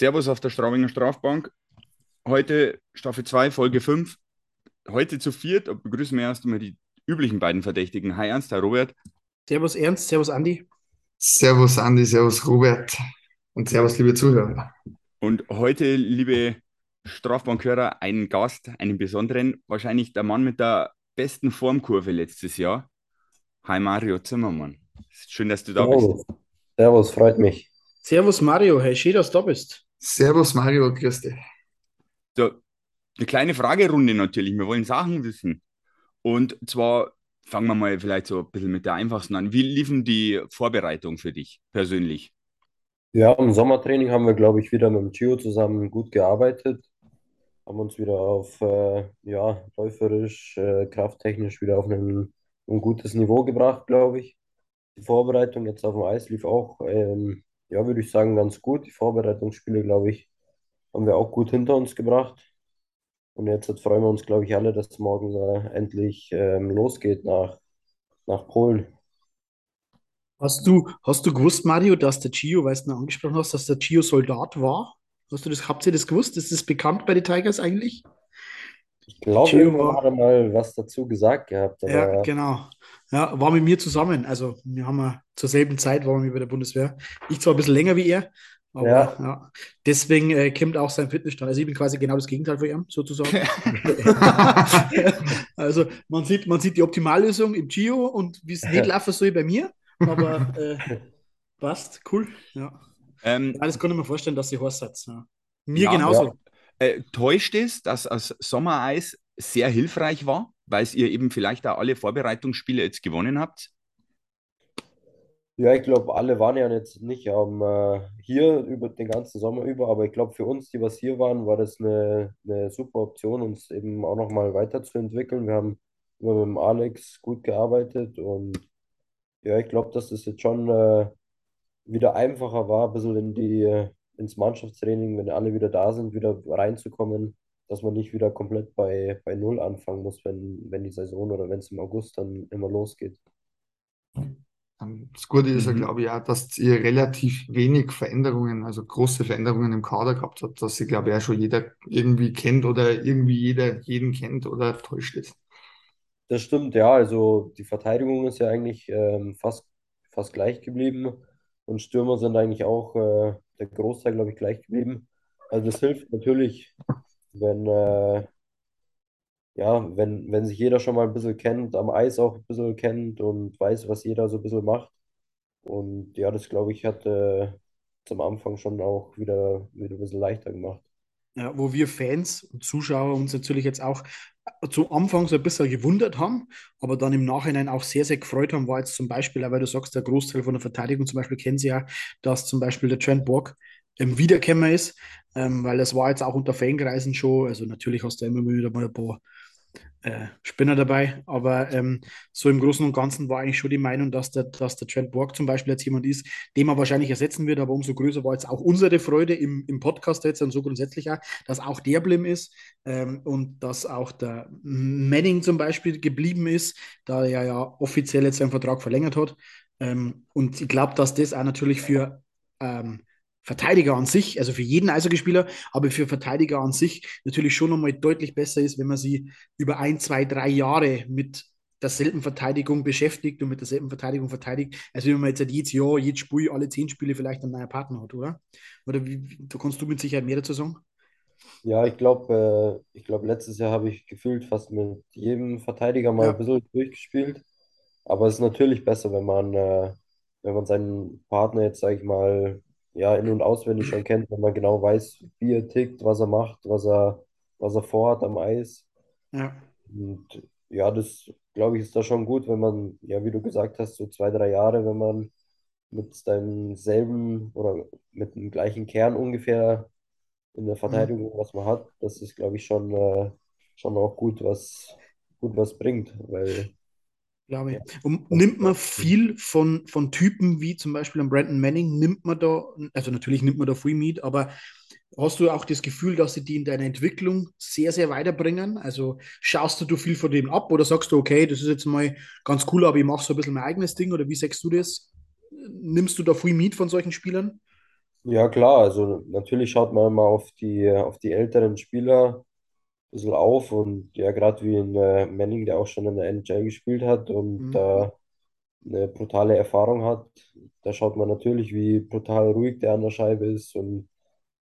Servus auf der Straubinger Strafbank. Heute Staffel 2, Folge 5. Heute zu viert begrüßen wir erst einmal die üblichen beiden Verdächtigen. Hi Ernst, hi Robert. Servus Ernst, Servus Andi. Servus Andi, Servus Robert und Servus liebe Zuhörer. Und heute, liebe Strafbankhörer, einen Gast, einen besonderen, wahrscheinlich der Mann mit der besten Formkurve letztes Jahr. Hi Mario Zimmermann. Schön, dass du da Servus. bist. Servus, freut mich. Servus Mario, hey, schön, dass du da bist. Servus Mario, grüß dich. So, eine kleine Fragerunde natürlich. Wir wollen Sachen wissen. Und zwar fangen wir mal vielleicht so ein bisschen mit der einfachsten an. Wie liefen die Vorbereitungen für dich persönlich? Ja, im Sommertraining haben wir, glaube ich, wieder mit dem Gio zusammen gut gearbeitet. Haben uns wieder auf, äh, ja, läuferisch, äh, krafttechnisch wieder auf ein, ein gutes Niveau gebracht, glaube ich. Die Vorbereitung jetzt auf dem Eis lief auch, ähm, ja, würde ich sagen, ganz gut. Die Vorbereitungsspiele, glaube ich, haben wir auch gut hinter uns gebracht. Und jetzt, freuen wir uns, glaube ich, alle, dass morgen äh, endlich ähm, losgeht nach, nach Polen. Hast du, hast du gewusst, Mario, dass der Gio, weißt du, angesprochen hast, dass der Gio Soldat war? Hast du das, habt ihr das gewusst? Ist das bekannt bei den Tigers eigentlich? Ich glaube, hat er mal was dazu gesagt gehabt, ja, genau. Ja, war mit mir zusammen. Also, wir haben ja zur selben Zeit waren wir bei der Bundeswehr. Ich zwar ein bisschen länger wie er, aber ja, ja, deswegen äh, kommt auch sein Fitnessstand. Also ich bin quasi genau das Gegenteil von ihm, sozusagen. Also man sieht, man sieht die Optimallösung im Gio und wie es nicht laufen soll bei mir, aber äh, passt, cool. Ja. Ähm, ja, das kann ich mir vorstellen, dass sie Horst hat. Ja. Mir ja, ja. genauso. äh, täuscht es, dass das Sommereis sehr hilfreich war, weil ihr eben vielleicht auch alle Vorbereitungsspiele jetzt gewonnen habt? Ja, ich glaube, alle waren ja jetzt nicht am, äh, hier über den ganzen Sommer über, aber ich glaube, für uns, die was hier waren, war das eine, eine super Option, uns eben auch nochmal weiterzuentwickeln. Wir haben immer mit dem Alex gut gearbeitet und ja, ich glaube, dass das jetzt schon äh, wieder einfacher war, ein bisschen in die, äh, ins Mannschaftstraining, wenn alle wieder da sind, wieder reinzukommen, dass man nicht wieder komplett bei, bei Null anfangen muss, wenn, wenn die Saison oder wenn es im August dann immer losgeht. Ähm, Das Gute ist ja, Mhm. glaube ich, auch, dass ihr relativ wenig Veränderungen, also große Veränderungen im Kader gehabt habt, dass sie, glaube ich, auch schon jeder irgendwie kennt oder irgendwie jeder jeden kennt oder täuscht ist. Das stimmt, ja. Also die Verteidigung ist ja eigentlich ähm, fast, fast gleich geblieben und Stürmer sind eigentlich auch äh, der Großteil, glaube ich, gleich geblieben. Also das hilft natürlich, wenn, äh, ja, wenn, wenn sich jeder schon mal ein bisschen kennt, am Eis auch ein bisschen kennt und weiß, was jeder so ein bisschen macht. Und ja, das, glaube ich, hat äh, zum Anfang schon auch wieder, wieder ein bisschen leichter gemacht. Ja, wo wir Fans und Zuschauer uns natürlich jetzt auch zu Anfang so ein bisschen gewundert haben, aber dann im Nachhinein auch sehr, sehr gefreut haben, war jetzt zum Beispiel, weil du sagst, der Großteil von der Verteidigung zum Beispiel kennen sie ja, dass zum Beispiel der Trent Borg ähm, Wiederkämmer ist, ähm, weil das war jetzt auch unter Fankreisen schon, also natürlich hast du immer wieder mal ein paar äh, Spinner dabei, aber ähm, so im Großen und Ganzen war eigentlich schon die Meinung, dass der, dass der Trent Borg zum Beispiel jetzt jemand ist, den man wahrscheinlich ersetzen wird, aber umso größer war jetzt auch unsere Freude im, im Podcast jetzt und so grundsätzlich auch, dass auch der blieb ist ähm, und dass auch der Manning zum Beispiel geblieben ist, da er ja offiziell jetzt seinen Vertrag verlängert hat. Ähm, und ich glaube, dass das auch natürlich für ähm, Verteidiger an sich, also für jeden Eishockeyspieler, aber für Verteidiger an sich natürlich schon nochmal deutlich besser ist, wenn man sie über ein, zwei, drei Jahre mit derselben Verteidigung beschäftigt und mit derselben Verteidigung verteidigt, als wenn man jetzt halt jedes Jahr, jedes Spiel, alle zehn Spiele vielleicht einen neuen Partner hat, oder? Oder wie, da kannst du mit Sicherheit mehr dazu sagen? Ja, ich glaube, äh, ich glaube, letztes Jahr habe ich gefühlt fast mit jedem Verteidiger mal ein Ja, bisschen durchgespielt. Aber es ist natürlich besser, wenn man, äh, wenn man seinen Partner jetzt, sage ich mal, ja, in- und auswendig schon kennt, wenn man genau weiß, wie er tickt, was er macht, was er, was er vorhat am Eis. ja. Und ja, das, glaube ich, ist da schon gut, wenn man, ja, wie du gesagt hast, so zwei, drei Jahre, wenn man mit seinem selben oder mit dem gleichen Kern ungefähr in der Mhm. Verteidigung, was man hat, das ist, glaube ich, schon, äh, schon auch gut, was, gut was bringt, weil Glaube ich. Und nimmt man viel von, von Typen wie zum Beispiel an Brandon Manning, nimmt man da, also natürlich nimmt man da viel mit, aber hast du auch das Gefühl, dass sie die in deiner Entwicklung sehr, sehr weiterbringen? Also schaust du du viel von dem ab oder sagst du, okay, das ist jetzt mal ganz cool, aber ich mache so ein bisschen mein eigenes Ding oder wie sagst du das? Nimmst du da viel mit von solchen Spielern? Ja, klar, also natürlich schaut man immer auf die, auf die älteren Spieler bisschen auf und ja, gerade wie ein äh, Manning, der auch schon in der NHL gespielt hat und Mhm. da eine brutale Erfahrung hat, da schaut man natürlich, wie brutal ruhig der an der Scheibe ist und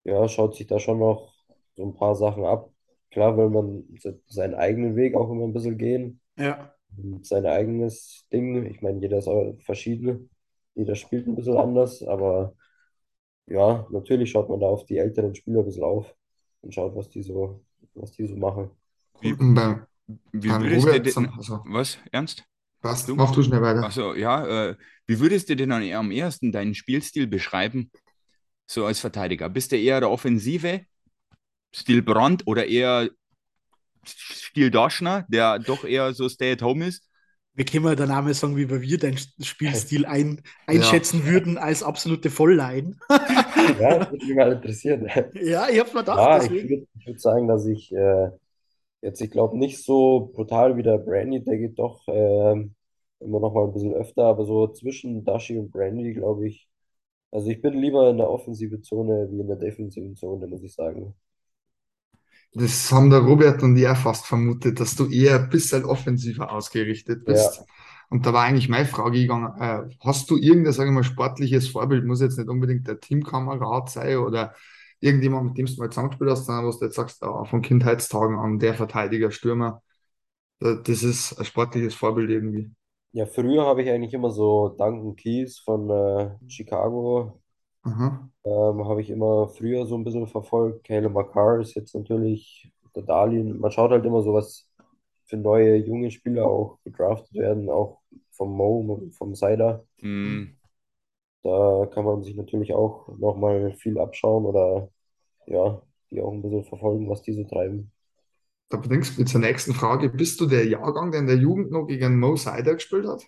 ja, schaut sich da schon noch so ein paar Sachen ab. Klar will man se- seinen eigenen Weg auch immer ein bisschen gehen Ja, und sein eigenes Ding. Ich meine, jeder ist auch verschieden, jeder spielt ein bisschen anders, aber ja, natürlich schaut man da auf die älteren Spieler ein bisschen auf und schaut, was die so, was die so machen. Wie, beim, wie beim würdest du Robert, denn, also, was, Ernst? passt, Du? mach du schnell weiter. Also ja, äh, wie würdest du denn am am ersten deinen Spielstil beschreiben, so als Verteidiger? Bist du eher der Offensive, Stil Brandt oder eher Stil Daschner, der doch eher so Stay-at-home ist? Wie können wir der Name sagen, wie wir deinen Spielstil ein, Ja, einschätzen würden als absolute Volllein? Ja, das würde mich mal interessieren. Ja, ich hab's mir gedacht, Ja, ich deswegen. würde ich würd sagen, dass ich äh, jetzt, ich glaube, nicht so brutal wie der Brandy, der geht doch ähm, immer noch mal ein bisschen öfter, aber so zwischen Dashi und Brandy, glaube ich, also ich bin lieber in der offensiven Zone wie in der defensiven Zone, muss ich sagen. das haben der Robert und ich auch fast vermutet, dass du eher ein bisschen offensiver ausgerichtet Ja, bist. Und da war eigentlich meine Frage gegangen, äh, hast du irgendein, sage ich mal, sportliches Vorbild, muss jetzt nicht unbedingt der Teamkamerad sein oder irgendjemand, mit dem du mal zusammengespielt hast, sondern was du jetzt sagst, ah, von Kindheitstagen an, der Verteidiger, Stürmer, da- das ist ein sportliches Vorbild irgendwie. ja, früher habe ich eigentlich immer so Duncan Keys von äh, Chicago, ähm, habe ich immer früher so ein bisschen verfolgt. Caleb McCarr ist jetzt natürlich der Darlehen. Man schaut halt immer so, was für neue junge Spieler auch gedraftet werden, auch vom Mo, vom Seider. Hm, Da kann man sich natürlich auch nochmal viel abschauen oder ja, die auch ein bisschen verfolgen, was die so treiben. Da bringst du mich zur nächsten Frage. Bist du der Jahrgang, der in der Jugend noch gegen Mo Seider gespielt hat?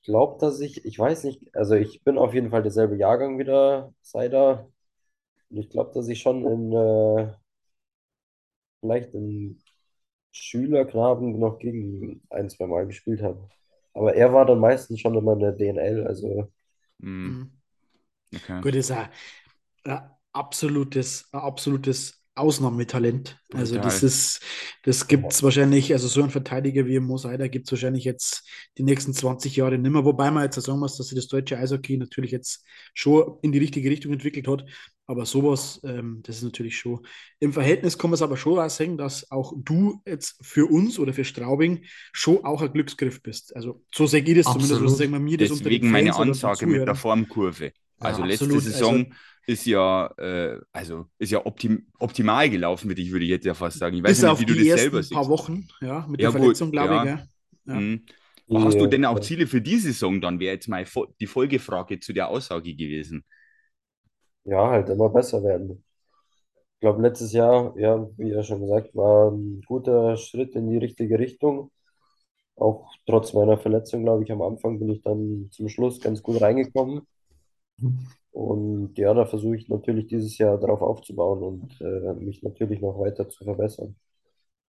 Ich glaube, dass ich, ich weiß nicht, also ich bin auf jeden Fall derselbe Jahrgang wieder, Seider. Und ich glaube, dass ich schon in, äh, vielleicht in Schülerknaben noch gegen ihn ein, zwei Mal gespielt habe. Aber er war dann meistens schon immer in der DNL, also hm, Mhm. okay. Gut, das ist ein, ein absolutes, ein absolutes Ausnahmetalent. Also das Brutal. ist, das gibt es wahrscheinlich, also so ein Verteidiger wie Mo Seider gibt es wahrscheinlich jetzt die nächsten 20 Jahre nicht mehr. Wobei man jetzt auch sagen muss, dass sich das deutsche Eishockey natürlich jetzt schon in die richtige Richtung entwickelt hat. Aber sowas, ähm, das ist natürlich schon. Im Verhältnis kann man es aber schon auch sagen, dass auch du jetzt für uns oder für Straubing schon auch ein Glücksgriff bist. Also so sehe ich das zumindest, so Absolut. sagen wir mir das Deswegen meine Ansage mit der. Formkurve. Also Ja, letzte Absolut, also Saison ist ja, äh, also ist ja optim optimal gelaufen für dich, würde ich jetzt ja fast sagen. Ich weiß nicht, auf wie du die das selber ersten paar siehst. Wochen, ja, mit Ja, der gut, Verletzung, glaube ich, ja. gell? Ja. Hm. die, Hast du denn auch Ziele für die Saison dann? Wäre jetzt mal die Folgefrage zu der Aussage gewesen. Ja, halt immer besser werden. Ich glaube, letztes Jahr, ja, wie ja schon gesagt, war ein guter Schritt in die richtige Richtung. Auch trotz meiner Verletzung, glaube ich, am Anfang bin ich dann zum Schluss ganz gut reingekommen. Und ja, da versuche ich natürlich dieses Jahr darauf aufzubauen und äh, mich natürlich noch weiter zu verbessern.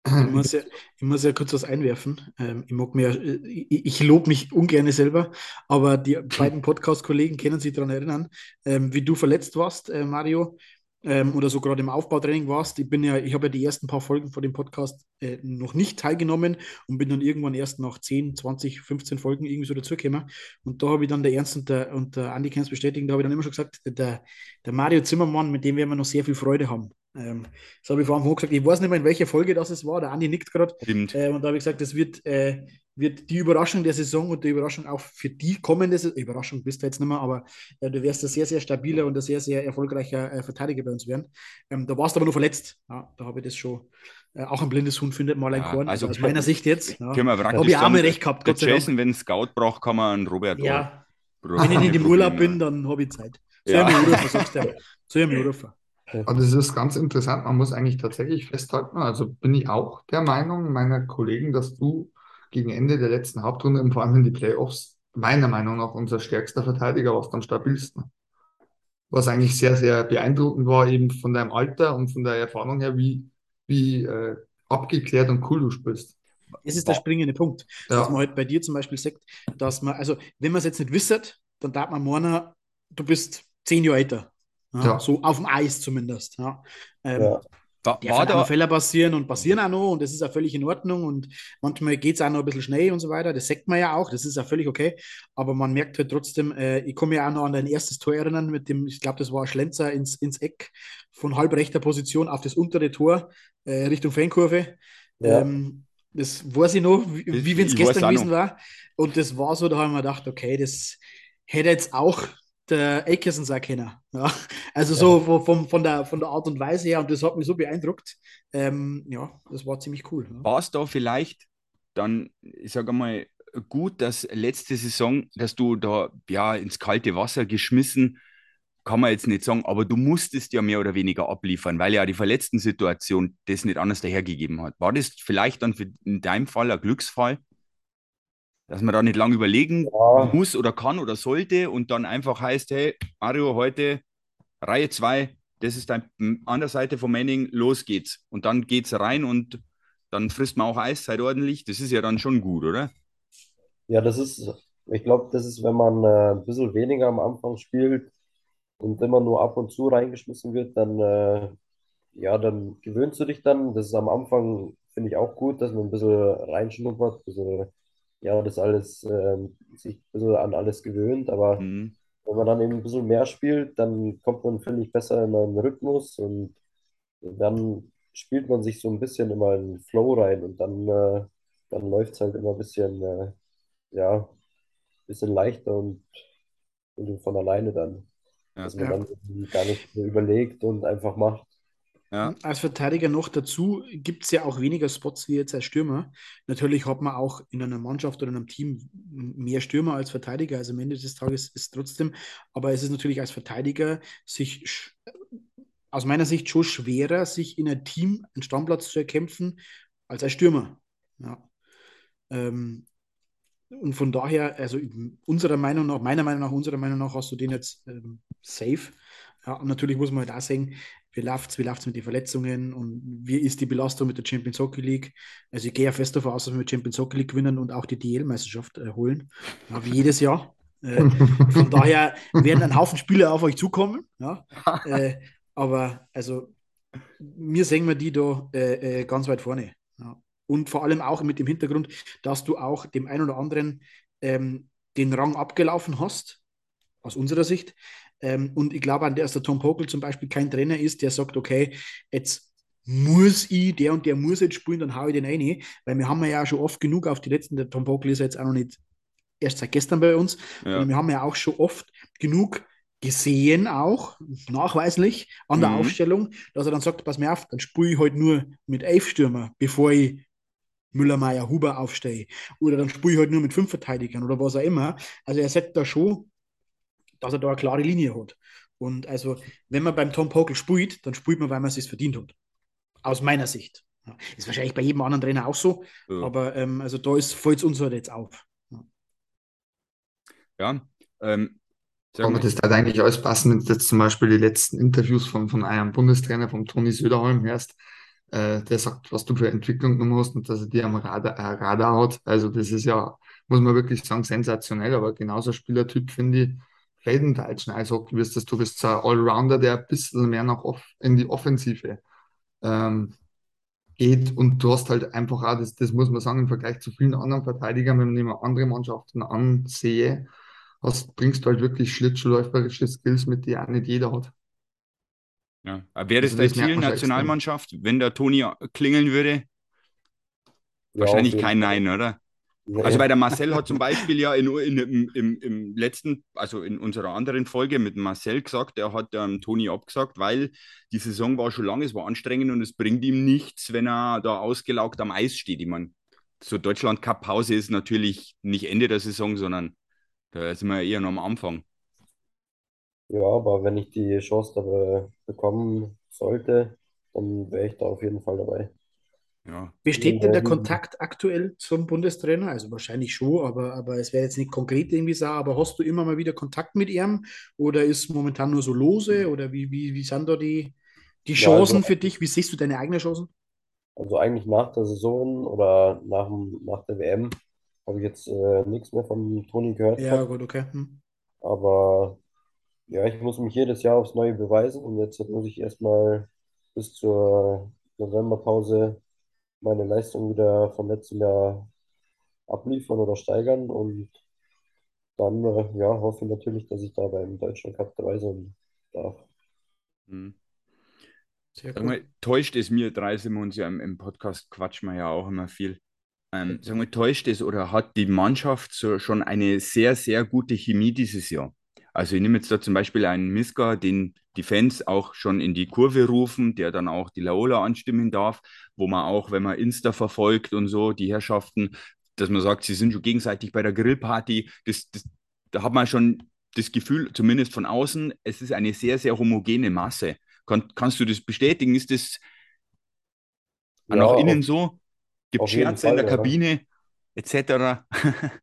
Ich muss ja, ich muss ja kurz was einwerfen. Ähm, ich mag mir, äh, ich, ich lobe mich ungern selber, aber die beiden Podcast-Kollegen können sich daran erinnern, ähm, wie du verletzt warst, äh, Mario, ähm, oder so gerade im Aufbautraining warst. Ich ja, ich habe ja die ersten paar Folgen von dem Podcast äh, noch nicht teilgenommen und bin dann irgendwann erst nach 10, 20, 15 Folgen irgendwie so dazugekommen. Und da habe ich dann der Ernst und der, und der Andi können es bestätigen, da habe ich dann immer schon gesagt, der, der Mario Zimmermann, mit dem werden wir noch sehr viel Freude haben. Ähm, das habe ich vor allem gesagt. Ich weiß nicht mehr, in welcher Folge das es war. Der Andi nickt gerade. Äh, und da habe ich gesagt, das wird, äh, wird die Überraschung der Saison und die Überraschung auch für die kommende Saison. Überraschung bist du jetzt nicht mehr, aber äh, du wärst ein sehr, sehr stabiler und ein sehr, sehr erfolgreicher äh, Verteidiger bei uns werden. Ähm, da warst du aber noch verletzt. Ja, da habe ich das schon. Äh, auch ein blindes Huhn findet mal ein Ja, Korn. also Also aus meiner Sicht jetzt. Ja. Können wir praktisch habe ich auch mal recht gehabt, Gott sei Dank. Jason, wenn einen Scout braucht, kann man einen Robert Ja, wenn ich nicht im Urlaub bin, dann habe ich Zeit. Soll Ja. ich mich anrufen, sagst du? Soll ich mich anrufen? Aber das ist ganz interessant. Man muss eigentlich tatsächlich festhalten, also bin ich auch der Meinung meiner Kollegen, dass du gegen Ende der letzten Hauptrunde und vor allem in die Playoffs meiner Meinung nach unser stärkster Verteidiger warst am stabilsten. Was eigentlich sehr, sehr beeindruckend war, eben von deinem Alter und von der Erfahrung her, wie, wie äh, abgeklärt und cool du spielst. Das ist der springende Punkt. Dass man Ja, halt bei dir zum Beispiel sagt, dass man, also wenn man es jetzt nicht wisset, dann darf man meiner, du bist zehn Jahre älter. Ja, Ja. So auf dem Eis zumindest. Ja. Ähm, Ja. War, Der war da, Fehler passieren und passieren auch noch und das ist auch völlig in Ordnung und manchmal geht es auch noch ein bisschen schnell und so weiter. Das sagt man ja auch, das ist auch völlig okay. Aber man merkt halt trotzdem, äh, ich komme ja auch noch an dein erstes Tor erinnern mit dem, ich glaube, das war ein Schlenzer ins, ins Eck von halb rechter Position auf das untere Tor äh, Richtung Fankurve. Ja. Ähm, das weiß ich noch, wie, wie wenn es gestern gewesen noch. war. Und das war so, da haben wir gedacht, okay, das hätte jetzt auch der Eckerson sein können. Ja. Also so von, von, von, der, von der Art und Weise her und das hat mich so beeindruckt. Ähm, ja, das war ziemlich cool. Ja. war es da vielleicht dann, ich sage mal, gut, dass letzte Saison, dass du da ja ins kalte Wasser geschmissen, kann man jetzt nicht sagen, aber du musstest ja mehr oder weniger abliefern, weil ja die verletzten Situation das nicht anders dahergegeben hat. War das vielleicht dann für, in deinem Fall ein Glücksfall, dass man da nicht lange überlegen Ja. muss oder kann oder sollte und dann einfach heißt, hey, Mario, heute Reihe 2, das ist dein, an der Seite von Manning, los geht's. Und dann geht's rein und dann frisst man auch Eiszeit ordentlich. Das ist ja dann schon gut, oder? Ja, das ist, ich glaube, das ist, wenn man äh, ein bisschen weniger am Anfang spielt und immer nur ab und zu reingeschmissen wird, dann, äh, ja, dann gewöhnst du dich dann. Das ist am Anfang, finde ich auch gut, dass man ein bisschen reinschnuppert, ein bisschen, ja, das alles, ähm, sich ein bisschen an alles gewöhnt. Aber Mhm. wenn man dann eben ein bisschen mehr spielt, dann kommt man, finde ich, besser in einen Rhythmus und dann spielt man sich so ein bisschen immer in den Flow rein und dann, äh, dann läuft es halt immer ein bisschen, äh, ja, ein bisschen leichter und, und von alleine dann. Ja. Dass man Ja. dann gar nicht überlegt und einfach macht. Ja. Als Verteidiger noch dazu gibt es ja auch weniger Spots wie jetzt als Stürmer. Natürlich hat man auch in einer Mannschaft oder in einem Team mehr Stürmer als Verteidiger. Also am Ende des Tages ist es trotzdem, aber es ist natürlich als Verteidiger sich aus meiner Sicht schon schwerer, sich in einem Team einen Stammplatz zu erkämpfen, als als Stürmer. Ja. Ähm, und von daher, also unserer Meinung nach, meiner Meinung nach, unserer Meinung nach hast du den jetzt ähm, safe. Ja, und natürlich muss man halt auch sagen, wie läuft es wie läuft's mit den Verletzungen und wie ist die Belastung mit der Champions Hockey League. Also ich gehe ja fest davon aus, dass wir mit Champions Hockey League gewinnen und auch die DL-Meisterschaft äh, holen, ja, wie jedes Jahr. Äh, von daher werden ein Haufen Spieler auf euch zukommen. Ja? Äh, aber also mir sehen wir die da äh, äh, ganz weit vorne. Ja. Und vor allem auch mit dem Hintergrund, dass du auch dem einen oder anderen ähm, den Rang abgelaufen hast, aus unserer Sicht. Ähm, und ich glaube, an der Tom Pokel zum Beispiel kein Trainer ist, der sagt, okay, jetzt muss ich, der und der muss jetzt spielen, dann hau ich den rein. Weil wir haben ja schon oft genug auf die letzten, der Tom Pokel ist jetzt auch noch nicht erst seit gestern bei uns, Ja. wir haben ja auch schon oft genug gesehen, auch nachweislich an der Mhm. Aufstellung, dass er dann sagt, pass mir auf, dann spiele ich halt nur mit elf Stürmer, bevor ich Müller, Meier, Huber aufstehe. Oder dann spiele ich halt nur mit fünf Verteidigern oder was auch immer. Also er sagt da schon, dass er da eine klare Linie hat. Und also, wenn man beim Tom Pokel spielt, dann spielt man, weil man es sich verdient hat. Aus meiner Sicht. Ist wahrscheinlich bei jedem anderen Trainer auch so, Ja. aber ähm, also da ist, fällt es uns halt jetzt auf. ja. Ähm, mal, das hat eigentlich alles passen, wenn du jetzt zum Beispiel die letzten Interviews von, von einem Bundestrainer, vom Toni Söderholm, hörst, äh, der sagt, was du für Entwicklung genommen hast und dass er dir am Radar, äh, Radar hat. Also das ist ja, muss man wirklich sagen, sensationell, aber genauso Spielertyp finde ich, Felden deutschen Eishockey wirst du bist ein Allrounder, der ein bisschen mehr nach in die Offensive ähm, geht und du hast halt einfach auch, das, das muss man sagen, im Vergleich zu vielen anderen Verteidigern, wenn ich mir andere Mannschaften ansehe, hast, bringst du halt wirklich schlittschuhläuferische Skills mit, die auch nicht jeder hat. Ja. Wäre das Also dein Ziel, Nationalmannschaft, wenn der Toni klingeln würde? Ja, Wahrscheinlich kein. Nein, oder? Nee. Also bei der Marcel hat zum Beispiel ja in, in, im, im, im letzten, also in unserer anderen Folge mit Marcel gesagt, er hat ähm, Toni abgesagt, weil die Saison war schon lang, es war anstrengend und es bringt ihm nichts, wenn er da ausgelaugt am Eis steht. Ich meine, so Deutschland Cup Pause ist natürlich nicht Ende der Saison, sondern da sind wir eher noch am Anfang. Ja, aber wenn ich die Chance dabei bekommen sollte, dann wäre ich da auf jeden Fall dabei. Ja, Besteht denn der Ja, Kontakt aktuell zum Bundestrainer? Also wahrscheinlich schon, aber, aber es wäre jetzt nicht konkret irgendwie so, aber hast du immer mal wieder Kontakt mit ihm oder ist momentan nur so lose oder wie, wie, wie sind da die, die Ja, Chancen also- für dich? Wie siehst du deine eigenen Chancen? Also eigentlich nach der Saison oder nach, dem- nach der WM habe ich jetzt äh, nichts mehr von Toni gehört Ja, gehabt. gut, okay. Hm. Aber Ja, ich muss mich jedes Jahr aufs Neue beweisen und jetzt muss ich erstmal bis zur Novemberpause meine Leistung wieder vom letzten Jahr abliefern oder steigern und dann äh, ja, hoffe ich natürlich, dass ich da beim Deutschen Cup dabei sein darf. Hm. Sehr Sag gut. mal, täuscht es mir, drei sind wir uns ja im, im Podcast, quatschen wir ja auch immer viel. Ähm, sag mal, täuscht es oder hat die Mannschaft so schon eine sehr, sehr gute Chemie dieses Jahr? Also ich nehme jetzt da zum Beispiel einen Miska, den die Fans auch schon in die Kurve rufen, der dann auch die Laola anstimmen darf, wo man auch, wenn man Insta verfolgt und so, die Herrschaften, dass man sagt, sie sind schon gegenseitig bei der Grillparty, das, das, da hat man schon das Gefühl, zumindest von außen, es ist eine sehr, sehr homogene Masse. Kann, kannst du das bestätigen? Ist das auch Ja, nach innen auf, so? Gibt jeden Scherze in Fall, der ja. Kabine etc.?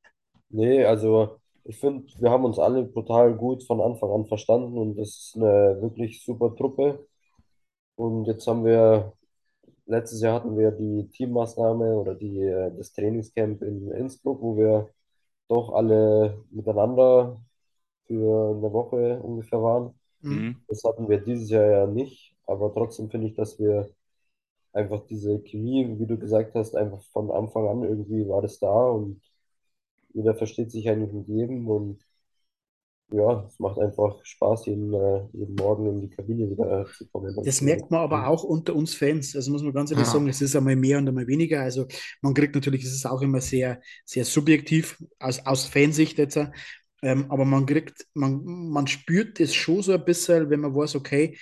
Nee, also ich finde, wir haben uns alle brutal gut von Anfang an verstanden und das ist eine wirklich super Truppe. Und jetzt haben wir, letztes Jahr hatten wir die Teammaßnahme oder die, äh, das Trainingscamp in Innsbruck, wo wir doch alle miteinander für eine Woche ungefähr waren. Mhm. Mhm. Das hatten wir dieses Jahr ja nicht, aber trotzdem finde ich, dass wir einfach diese Chemie, wie du gesagt hast, einfach von Anfang an irgendwie war das da und jeder versteht sich eigentlich mit jedem und ja, es macht einfach Spaß, jeden, äh, jeden Morgen in die Kabine wieder zu kommen. Das merkt man aber auch unter uns Fans. Also muss man ganz ehrlich Ja. sagen, es ist einmal mehr und einmal weniger. Also man kriegt natürlich, es ist auch immer sehr, sehr subjektiv aus, aus Fansicht jetzt. Ähm, aber man kriegt, man, man spürt es schon so ein bisschen, wenn man weiß, okay,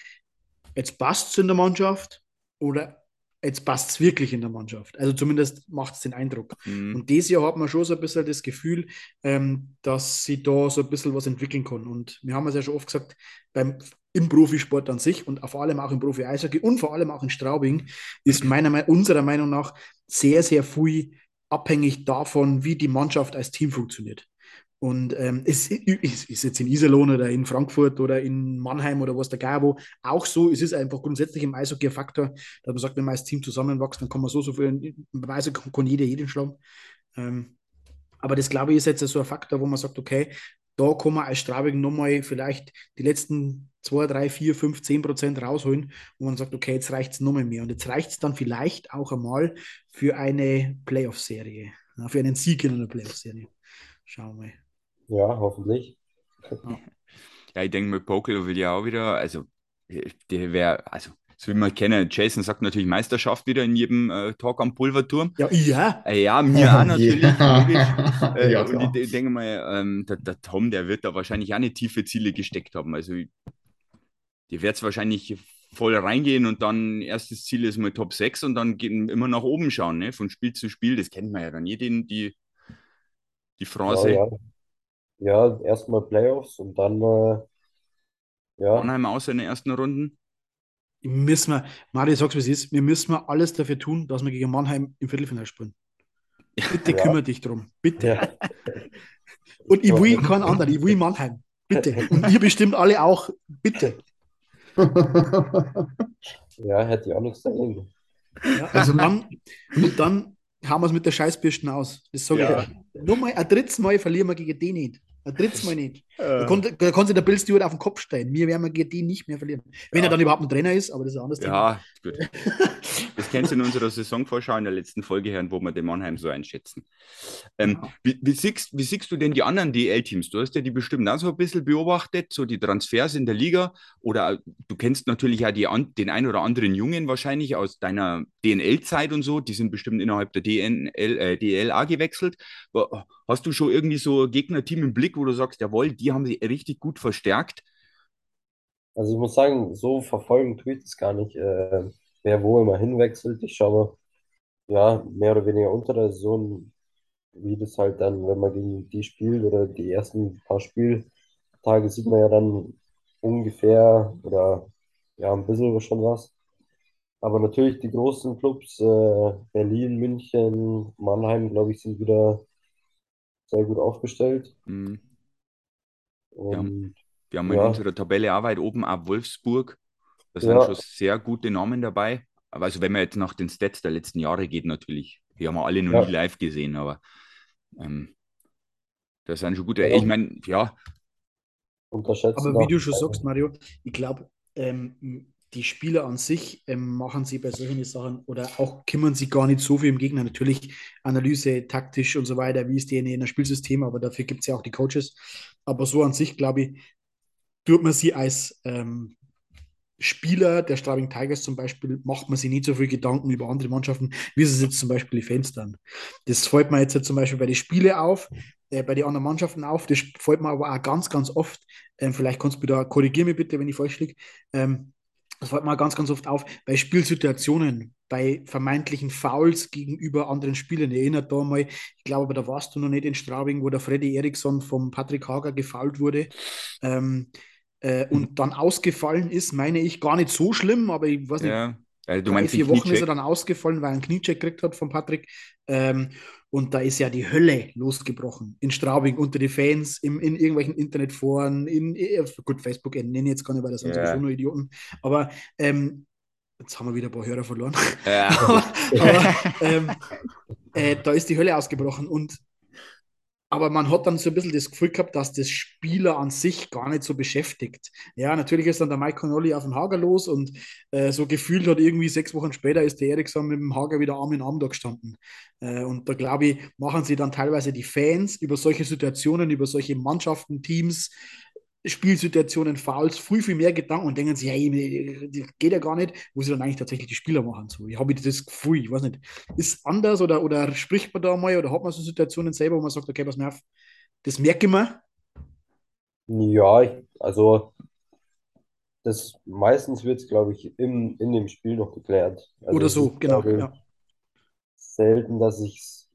jetzt passt es in der Mannschaft oder jetzt passt es wirklich in der Mannschaft. Also zumindest macht es den Eindruck. Mhm. Und dieses Jahr hat man schon so ein bisschen das Gefühl, ähm, dass sie da so ein bisschen was entwickeln kann. Und wir haben es ja schon oft gesagt, beim, im Profisport an sich und vor allem auch im Profi-Eishockey und vor allem auch in Straubing ist meiner, Me- unserer Meinung nach sehr, sehr viel abhängig davon, wie die Mannschaft als Team funktioniert. Und ähm, es ist, jetzt in Iserlohn oder in Frankfurt oder in Mannheim oder was der Geier wo auch so. Es ist einfach grundsätzlich im Eishockey ein Faktor, dass man sagt, wenn man als Team zusammenwächst, dann kann man so, so viel, beim Eishockey kann jeder jeden schlagen. Ähm, aber das glaube ich ist jetzt so ein Faktor, wo man sagt, okay, da kann man als Straubing nochmal vielleicht die letzten 2, 3, 4, 5, 10 Prozent rausholen, wo man sagt, okay, jetzt reicht es nochmal mehr. Und jetzt reicht es dann vielleicht auch einmal für eine Playoff-Serie, für einen Sieg in einer Playoff-Serie. Schauen wir mal. Ja, hoffentlich. Ja, ich denke, mit Pokel will ja auch wieder, also der wäre, also so wie man kennen, Jason sagt natürlich Meisterschaft wieder in jedem äh, Talk am Pulverturm. Ja, ja. Äh, ja, mir auch natürlich. Ja, Äh, ja und ich, ich denke mal, ähm, der, der Tom, der wird da wahrscheinlich auch eine tiefe Ziele gesteckt haben. Also die wird es wahrscheinlich voll reingehen und dann erstes Ziel ist mal Top 6 und dann gehen immer nach oben schauen, ne? Von Spiel zu Spiel. Das kennt man ja dann jeden, die, die Ja, Phrase. ja. Ja, erstmal Playoffs und dann, äh, ja, Mannheim außer in den ersten Runden. Müssen wir, Mario, sag's wie es ist, wir müssen wir alles dafür tun, dass wir gegen Mannheim im Viertelfinale spielen. Bitte Ja. kümmere dich drum. Bitte. ja, Und ich will keinen anderen, ich will Mannheim. Bitte. Und ihr bestimmt alle auch. Bitte. ja, hätte ich auch nichts dagegen. Ja, Also- und, dann, und dann haben wir es mit der Scheißbürsten aus. Das sage Ja. ich euch. Nur mal ein drittes Mal verlieren wir gegen die nicht. Ein drittes Mal nicht. Da kann, da sich der Bill Stewart auf den Kopf stellen. Wir werden gegen die nicht mehr verlieren. Wenn Ja. er dann überhaupt ein Trainer ist, aber das ist ein anderes Thema. ja, gut. Das kennst du in unserer Saisonvorschau in der letzten Folge hören, wo wir den Mannheim so einschätzen. Ähm, wie, wie, siehst, wie siehst du denn die anderen DL-Teams? Du hast ja die bestimmt auch so ein bisschen beobachtet, so die Transfers in der Liga. Oder äh, du kennst natürlich die, an- den ein oder anderen Jungen wahrscheinlich aus deiner DNL-Zeit und so. Die sind bestimmt innerhalb der DNL, äh, DLA gewechselt. Hast du schon irgendwie so ein Gegnerteam im Blick, wo du sagst, jawohl, die haben sich richtig gut verstärkt? Also ich muss sagen, so verfolgen tue ich das gar nicht, äh, wer wo immer hinwechselt. Ich schaue, ja, mehr oder weniger unter der Saison, wie das halt dann, wenn man gegen die spielt oder die ersten paar Spieltage sieht man ja dann ungefähr oder ja, ein bisschen schon was. Aber natürlich die großen Clubs, äh, Berlin, München, Mannheim, glaube ich, sind wieder sehr gut aufgestellt. Mhm. Und Wir haben in Ja. unserer Tabelle auch weit oben auch Wolfsburg. Da sind Ja. schon sehr gute Namen dabei. Aber also wenn man jetzt nach den Stats der letzten Jahre geht, natürlich. Die haben wir alle noch Ja. nie live gesehen, aber ähm, das sind schon gute. Ja. Ich meine, ja, unterschätzen. Aber wie du schon sagst, Mario, ich glaube, ähm, die Spieler an sich ähm, machen sie bei solchen Sachen oder auch kümmern sich gar nicht so viel im Gegner. Natürlich Analyse, taktisch und so weiter, wie ist die in der Spielsystem, aber dafür gibt es ja auch die Coaches. Aber so an sich, glaube ich, tut man sie als ähm, Spieler der Straubing Tigers zum Beispiel, macht man sich nicht so viel Gedanken über andere Mannschaften, wie es jetzt zum Beispiel die Fans dann. Das fällt mir jetzt zum Beispiel bei den Spielen auf, äh, bei den anderen Mannschaften auf, das fällt mir aber auch ganz, ganz oft, ähm, vielleicht kannst du da korrigieren mich bitte, wenn ich falsch liege, ähm, das fällt mir ganz, ganz oft auf, bei Spielsituationen, bei vermeintlichen Fouls gegenüber anderen Spielern. Ich erinnere da mal, ich glaube, aber da warst du noch nicht in Straubing, wo der Freddy Eriksson vom Patrick Hager gefoult wurde. Ähm, äh, und dann ausgefallen ist, meine ich, gar nicht so schlimm, aber ich weiß nicht, Ja. Also, du meinst vier Wochen ist er dann ausgefallen, weil er einen Kniecheck gekriegt hat von Patrick. Ähm, und da ist ja die Hölle losgebrochen. In Straubing, unter die Fans, im, in irgendwelchen Internetforen, in, in gut, Facebook nenne ich jetzt gar nicht, weil das sind Ja. sowieso nur Idioten. Aber ähm, jetzt haben wir wieder ein paar Hörer verloren. Ja. aber aber ähm, äh, da ist die Hölle ausgebrochen. Und aber man hat dann so ein bisschen das Gefühl gehabt, dass das Spieler an sich gar nicht so beschäftigt. Ja, natürlich ist dann der Mike Connolly auf den Hager los und äh, so gefühlt hat irgendwie sechs Wochen später ist der Eriksson mit dem Hager wieder Arm in Arm da gestanden. Äh, und da glaube ich, machen sie dann teilweise die Fans über solche Situationen, über solche Mannschaften, Teams, Spielsituationen, Fouls, viel, viel mehr Gedanken und denken sich, hey, das geht ja gar nicht, wo sie dann eigentlich tatsächlich die Spieler machen. So, ich habe das Gefühl, ich weiß nicht, ist anders oder, oder spricht man da mal oder hat man so Situationen selber, wo man sagt, okay, pass mal auf, das merke ich mir. Ja, ich, also das meistens wird es, glaube ich, im, in dem Spiel noch geklärt. Also Oder so, ist, genau. ich, Ja. selten, dass sich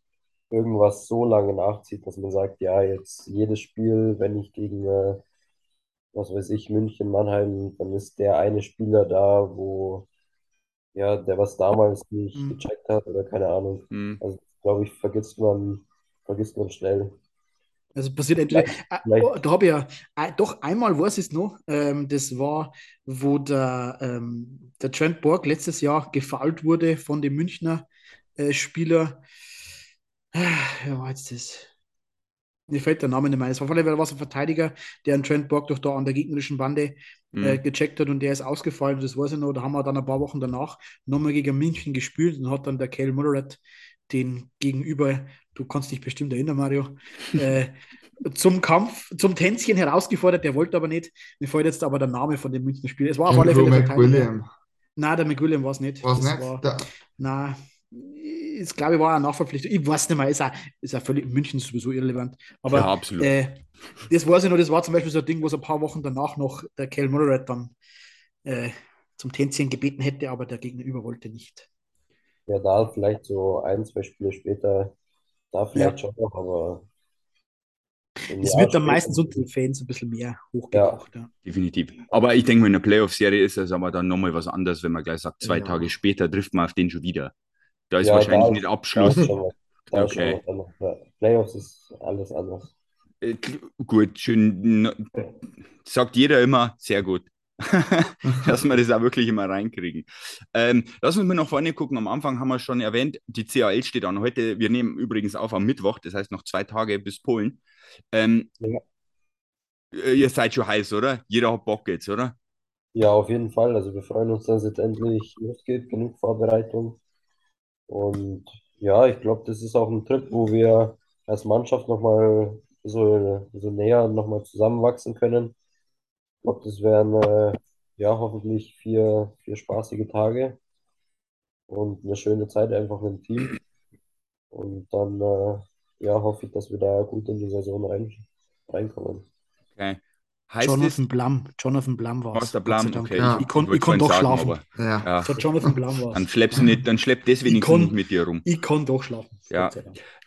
irgendwas so lange nachzieht, dass man sagt, ja, jetzt jedes Spiel, wenn ich gegen, äh, was weiß ich, München, Mannheim, dann ist der eine Spieler da, wo, ja, der was damals nicht Mhm. gecheckt hat oder keine Ahnung. Hm. Also, glaube ich, vergisst man, vergisst man schnell. Also passiert entweder, äh, vielleicht- oh, da habe ich ja, äh, doch einmal weiß ich es noch, ähm, das war, wo der, ähm, der Trent Borg letztes Jahr gefoult wurde von dem Münchner äh, Spieler. Ah, Wer war jetzt das? Mir fällt der Name nicht mehr. ein. Es war Fall was ein Verteidiger, der einen Trent Borg doch da an der gegnerischen Bande äh, Hm. gecheckt hat und der ist ausgefallen. Das weiß ich noch. Da haben wir dann ein paar Wochen danach nochmal gegen München gespielt und hat dann der Cal Murrat den gegenüber, du kannst dich bestimmt erinnern, Mario, äh, zum Kampf, zum Tänzchen herausgefordert. Der wollte aber nicht. Mir fällt jetzt aber der Name von dem Münchner Spieler. Es war auf alle Fälle Verteidiger. McWilliam. Nein, der McWilliam war es nicht. Was Das nicht? war, Da, Nein, ich glaube, war eine Nachverpflichtung. Ich weiß nicht mehr, ist auch, ist auch völlig, München ist sowieso irrelevant. Aber Ja, absolut. äh, das weiß ich noch, das war zum Beispiel so ein Ding, wo es ein paar Wochen danach noch der Cal Murray dann äh, zum Tänzchen gebeten hätte, aber der Gegenüber wollte nicht. Ja, da vielleicht so ein, zwei Spiele später, da vielleicht Ja. schon noch, aber Es wird dann meistens unter den Fans ein bisschen mehr hochgekocht. Ja. Definitiv. Aber ich denke mal, in der Playoff-Serie ist es aber dann nochmal was anderes, wenn man gleich sagt, zwei Ja. Tage später trifft man auf den schon wieder. Da ist Ja, wahrscheinlich da- nicht Abschluss. Okay. Playoffs ist alles anders. Äh, Gut, schön. Sagt jeder immer, sehr gut. Dass wir das auch wirklich immer reinkriegen. Ähm, lass uns mal nach vorne gucken. Am Anfang haben wir schon erwähnt, die CAL steht an. Heute, wir nehmen übrigens auf am Mittwoch, das heißt noch zwei Tage bis Polen. Ähm, Ja. äh, Ihr seid schon heiß, oder? Jeder hat Bock jetzt, oder? Ja, auf jeden Fall. Also wir freuen uns, dass es jetzt endlich losgeht, genug Vorbereitung. Und ja, ich glaube, das ist auch ein Trip, wo wir als Mannschaft nochmal so, so näher nochmal zusammenwachsen können. Ich glaube, das wären äh, ja hoffentlich vier, vier spaßige Tage und eine schöne Zeit einfach mit dem Team. Und dann äh, ja, hoffe ich, dass wir da gut in die Saison rein, reinkommen. Okay. Heißt Jonathan es, Blum, Jonathan Blum war der Blum? Okay, Ja. Ich kon- wollte ich kon doch sagen, schlafen. aber ja. ja, hat Jonathan Blum war dann schleppst du nicht, dann schleppt das wenigstens kon- nicht mit dir rum. Ich kann doch schlafen. Ja.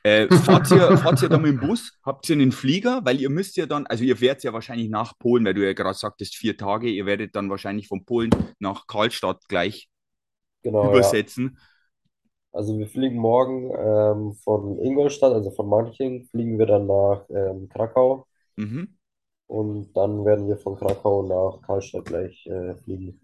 Äh, fahrt, ihr, fahrt ihr da mit dem Bus? Habt ihr einen Flieger? Weil ihr müsst ja dann, also ihr werdet ja wahrscheinlich nach Polen, weil du ja gerade sagtest, vier Tage, ihr werdet dann wahrscheinlich von Polen nach Karlstadt gleich Genau, ja. übersetzen. Also wir fliegen morgen ähm, von Ingolstadt, also von Manching, fliegen wir dann nach ähm, Krakau Mhm. Und dann werden wir von Krakau nach Karlstadt gleich äh, fliegen.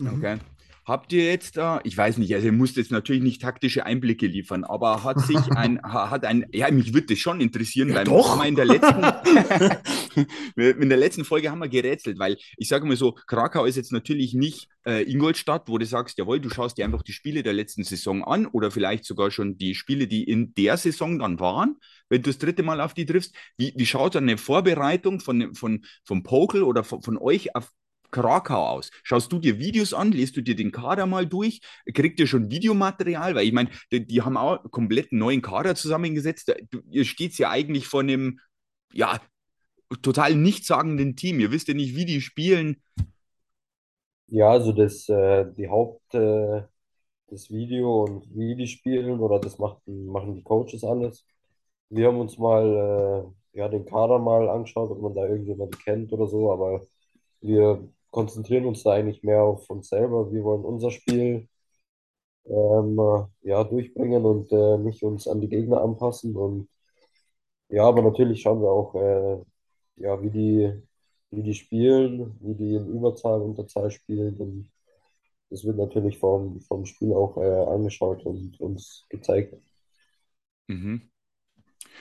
Okay. Habt ihr jetzt da, ich weiß nicht, also ihr müsst jetzt natürlich nicht taktische Einblicke liefern, aber hat sich ein, ha- hat ein, ja, mich würde das schon interessieren, Ja, weil doch. wir in der letzten, in der letzten Folge haben wir gerätselt, weil ich sage mal so, Krakau ist jetzt natürlich nicht äh, Ingolstadt, wo du sagst, jawohl, du schaust dir einfach die Spiele der letzten Saison an oder vielleicht sogar schon die Spiele, die in der Saison dann waren, wenn du das dritte Mal auf die triffst. Wie, wie schaut dann eine Vorbereitung von, von, von Pokel oder von, von euch auf Krakau aus? Schaust du dir Videos an, lest du dir den Kader mal durch, kriegt ihr schon Videomaterial? Weil ich meine, die, die, haben auch komplett einen neuen Kader zusammengesetzt. Ihr steht ja eigentlich vor einem, ja, total nichtssagenden Team. Ihr wisst ja nicht, wie die spielen. Ja, also das, äh, die Haupt, äh, das Video und wie die spielen oder das machten, machen die Coaches alles. Wir haben uns mal äh, ja, den Kader mal angeschaut, ob man da irgendjemanden kennt oder so, aber wir konzentrieren uns da eigentlich mehr auf uns selber. Wir wollen unser Spiel ähm, äh, ja, durchbringen und äh, nicht uns an die Gegner anpassen. Und ja, aber natürlich schauen wir auch, äh, ja, wie die, wie die spielen, wie die in Überzahl, Unterzahl spielen. Und das wird natürlich vom, vom Spiel auch äh, angeschaut und uns gezeigt. Mhm.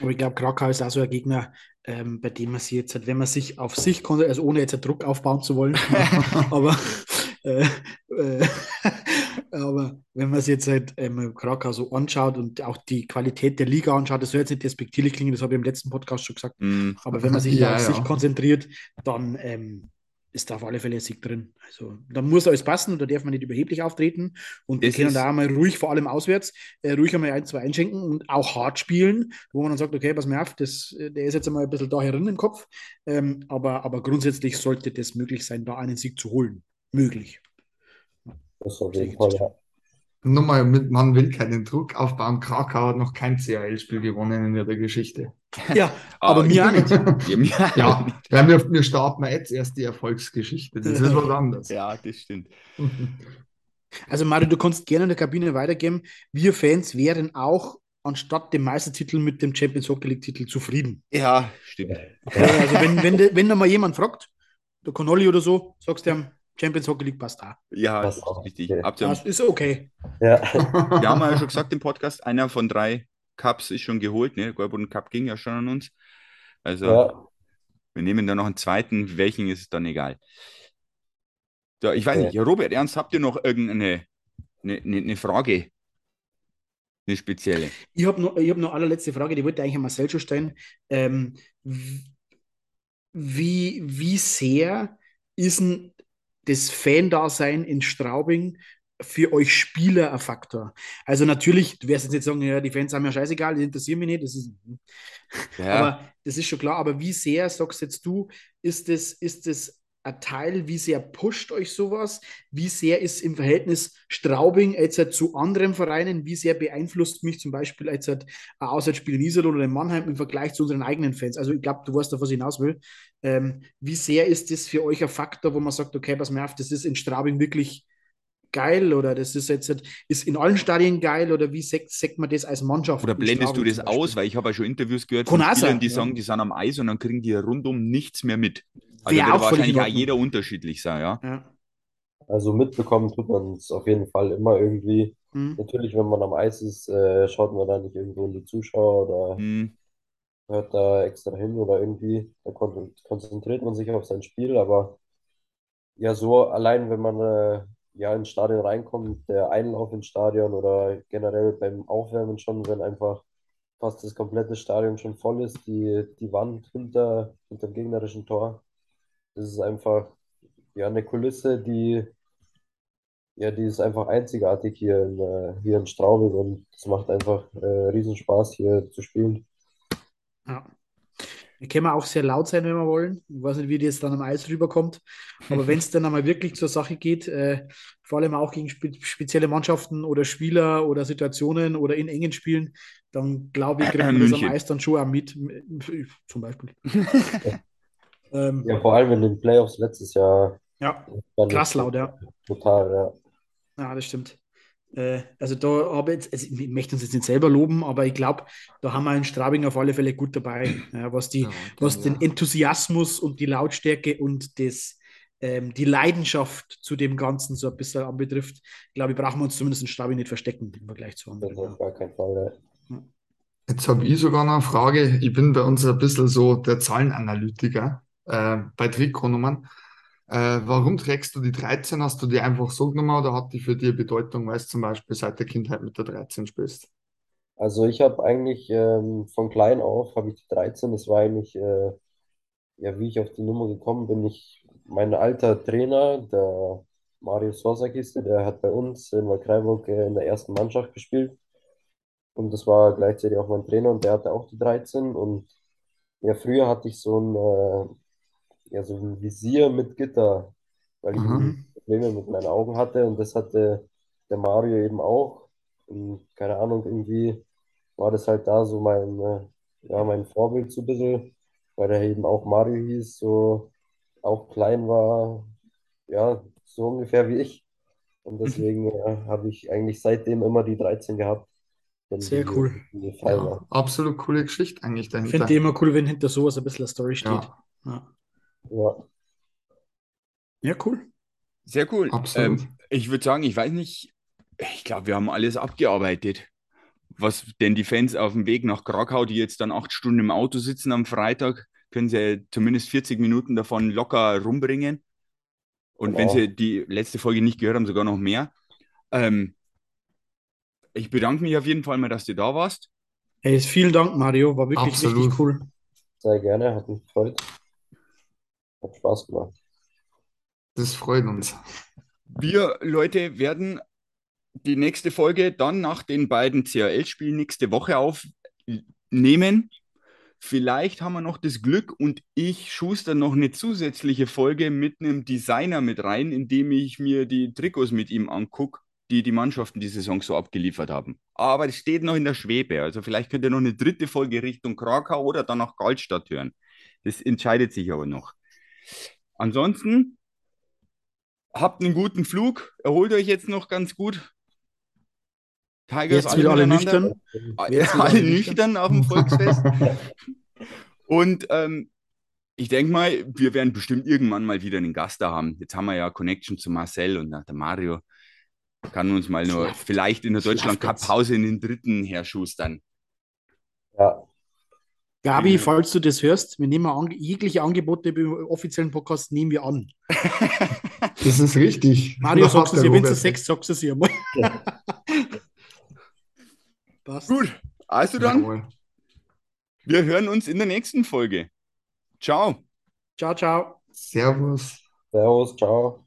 Aber ich glaube, Krakau ist auch so ein Gegner, ähm, bei dem man sich jetzt, wenn man sich auf sich konnte, also ohne jetzt Druck aufbauen zu wollen, aber, äh, äh, aber wenn man sich jetzt halt ähm, Krakau so anschaut und auch die Qualität der Liga anschaut, das soll jetzt nicht despektierlich klingen, das habe ich im letzten Podcast schon gesagt, mm. aber wenn man sich ja, auf ja. sich konzentriert, dann ähm, ist da auf alle Fälle ein Sieg drin. Also da muss alles passen und da darf man nicht überheblich auftreten. Und wir können da einmal ruhig, vor allem auswärts, äh, ruhig einmal ein, zwei einschenken und auch hart spielen, wo man dann sagt, okay, pass mir auf, das, der ist jetzt einmal ein bisschen da herin im Kopf. Ähm, aber, aber grundsätzlich sollte das möglich sein, da einen Sieg zu holen. Möglich. Das auf jeden Fall, ja. Nochmal, man will keinen Druck aufbauen. Krakau hat noch kein CHL-Spiel gewonnen in ihrer Geschichte. Ja, aber mir auch nicht. ja, ja wir, wir starten jetzt erst die Erfolgsgeschichte. Das ist was anderes. Ja, das stimmt. Also Mario, du kannst gerne in der Kabine weitergeben. Wir Fans wären auch anstatt dem Meistertitel mit dem Champions Hockey League Titel zufrieden. Ja, stimmt. Also wenn, wenn, wenn da mal jemand fragt, der Connolly oder so, sagst du ihm, Champions Hockey League passt da. Ja, das ist auch richtig. Okay. Das ist okay. Ja. Wir haben ja schon gesagt im Podcast, einer von drei Cups ist schon geholt. Ne? Goldboden Cup ging ja schon an uns. Also ja. wir nehmen da noch einen zweiten. Welchen ist dann egal. So, ich weiß okay. nicht, Robert Ernst, habt ihr noch irgendeine eine, eine, eine Frage? Eine spezielle. Ich habe noch, hab noch allerletzte Frage, die wollte ich eigentlich Marcel schon stellen. Ähm, wie, wie sehr ist ein das Fan-Dasein in Straubing für euch Spieler ein Faktor? Also natürlich, du wirst jetzt sagen, ja, die Fans haben ja scheißegal, die interessieren mich nicht, das ist, ja. aber das ist schon klar, aber wie sehr, sagst jetzt du, ist das, ist das Teil, wie sehr pusht euch sowas? Wie sehr ist im Verhältnis Straubing jetzt halt zu anderen Vereinen, wie sehr beeinflusst mich zum Beispiel jetzt halt ein Auswärtsspiel in Iserlohn oder in Mannheim im Vergleich zu unseren eigenen Fans? Also ich glaube, du weißt, auf was ich hinaus will. Ähm, wie sehr ist das für euch ein Faktor, wo man sagt, okay, pass mal auf, das ist in Straubing wirklich geil oder das ist jetzt ist in allen Stadien geil oder wie sagt, sagt man das als Mannschaft? Oder blendest du das aus? Weil ich habe ja schon Interviews gehört von Spielern, die ja. sagen, die sind am Eis und dann kriegen die rundum nichts mehr mit. Also wird wahrscheinlich auch jeder unterschiedlich sein, ja. ja. Also mitbekommen tut man es auf jeden Fall immer irgendwie. Mhm. Natürlich, wenn man am Eis ist, äh, schaut man da nicht irgendwo in die Zuschauer oder mhm. hört da extra hin oder irgendwie. Da konzentriert man sich auf sein Spiel, aber ja, so allein, wenn man äh, ja ins Stadion reinkommt, der Einlauf ins Stadion oder generell beim Aufwärmen schon, wenn einfach fast das komplette Stadion schon voll ist, die, die Wand hinter, hinter dem gegnerischen Tor das ist einfach ja eine Kulisse, die ja, die ist einfach einzigartig hier in, äh, hier in Straubing und es macht einfach äh, riesen Spaß hier zu spielen. Ja. Wir können auch sehr laut sein, wenn wir wollen. Ich weiß nicht, wie das dann am Eis rüberkommt. Aber wenn es dann einmal wirklich zur Sache geht, äh, vor allem auch gegen spe spezielle Mannschaften oder Spieler oder Situationen oder in engen Spielen, dann glaube ich, kriegen wir das am Eis dann schon auch mit, zum Beispiel. Ähm, ja, vor allem in den Playoffs letztes Jahr. Ja, krass laut, ja. Total, ja. Ja, das stimmt. Äh, also da habe ich jetzt, also ich möchte uns jetzt nicht selber loben, aber ich glaube, da haben wir in Straubing auf alle Fälle gut dabei, ja, was, die, ja, was den Enthusiasmus und die Lautstärke und das, ähm, die Leidenschaft zu dem Ganzen so ein bisschen anbetrifft. Ich glaube, brauchen wir uns zumindest in Straubing nicht verstecken im Vergleich zu anderen. Das auf gar keinen Fall, ja. Jetzt habe ich sogar noch eine Frage. Ich bin bei uns ein bisschen so der Zahlenanalytiker. Äh, bei Trikotnummern. Äh, warum trägst du die 13? Hast du die einfach so genommen oder hat die für dich Bedeutung, weil du zum Beispiel seit der Kindheit mit der 13 spielst? Also ich habe eigentlich ähm, von klein auf, habe ich die 13, das war eigentlich, äh, ja, wie ich auf die Nummer gekommen bin, ich, mein alter Trainer, der Mario Sorsakiste, der hat bei uns in Waldkraiburg äh, in der ersten Mannschaft gespielt und das war gleichzeitig auch mein Trainer und der hatte auch die 13 und ja, früher hatte ich so ein, äh, ja, so ein Visier mit Gitter, weil ich irgendwie Probleme mit meinen Augen hatte und das hatte der Mario eben auch und keine Ahnung, irgendwie war das halt da so mein, äh, ja, mein Vorbild so ein bisschen, weil er eben auch Mario hieß, so auch klein war, ja, so ungefähr wie ich. Und deswegen äh, habe ich eigentlich seitdem immer die 13 gehabt, Sehr die, cool. die Ja, war. absolut coole Geschichte eigentlich Ich finde dahinter. die immer cool, wenn hinter sowas ein bisschen eine Story steht. Ja, Ja, Ja, cool. Sehr cool. absolut. Ähm, ich würde sagen, ich weiß nicht, ich glaube, wir haben alles abgearbeitet. Was denn die Fans auf dem Weg nach Krakau, die jetzt dann acht Stunden im Auto sitzen am Freitag, können sie zumindest 40 Minuten davon locker rumbringen. Und wenn genau. sie die letzte Folge nicht gehört haben, sogar noch mehr. Ähm, ich bedanke mich auf jeden Fall mal, dass du da warst. Hey, vielen Dank, Mario. War wirklich Absolut. richtig cool. Sehr gerne, hat mich gefreut. Hat Spaß gemacht. Das freut uns. Wir, Leute, werden die nächste Folge dann nach den beiden CHL-Spielen nächste Woche aufnehmen. Vielleicht haben wir noch das Glück und ich schuster noch eine zusätzliche Folge mit einem Designer mit rein, indem ich mir die Trikots mit ihm angucke, die die Mannschaften die Saison so abgeliefert haben. Aber es steht noch in der Schwebe. Also vielleicht könnt ihr noch eine dritte Folge Richtung Krakau oder dann nach Galtstadt hören. Das entscheidet sich aber noch. Ansonsten habt einen guten Flug, erholt euch jetzt noch ganz gut. Tigers Jetzt wieder alle miteinander. nüchtern. Ah, Jetzt alle alle nüchtern auf dem Volksfest. Und ähm, ich denke mal, wir werden bestimmt irgendwann mal wieder einen Gast da haben. Jetzt haben wir ja Connection zu Marcel und der Mario kann uns mal nur Schlaft. vielleicht in der Deutschland Cup Pause in den dritten herschustern. Ja, Gabi, Mhm. falls du das hörst, wir nehmen an, jegliche Angebote im offiziellen Podcast nehmen wir an. Das ist richtig. Mario, Da sagst du der sie, wenn du sechs, sagst du sie einmal. Passt. Gut, also dann, Jawohl. wir hören uns in der nächsten Folge. Ciao. Ciao, ciao. Servus. Servus, ciao.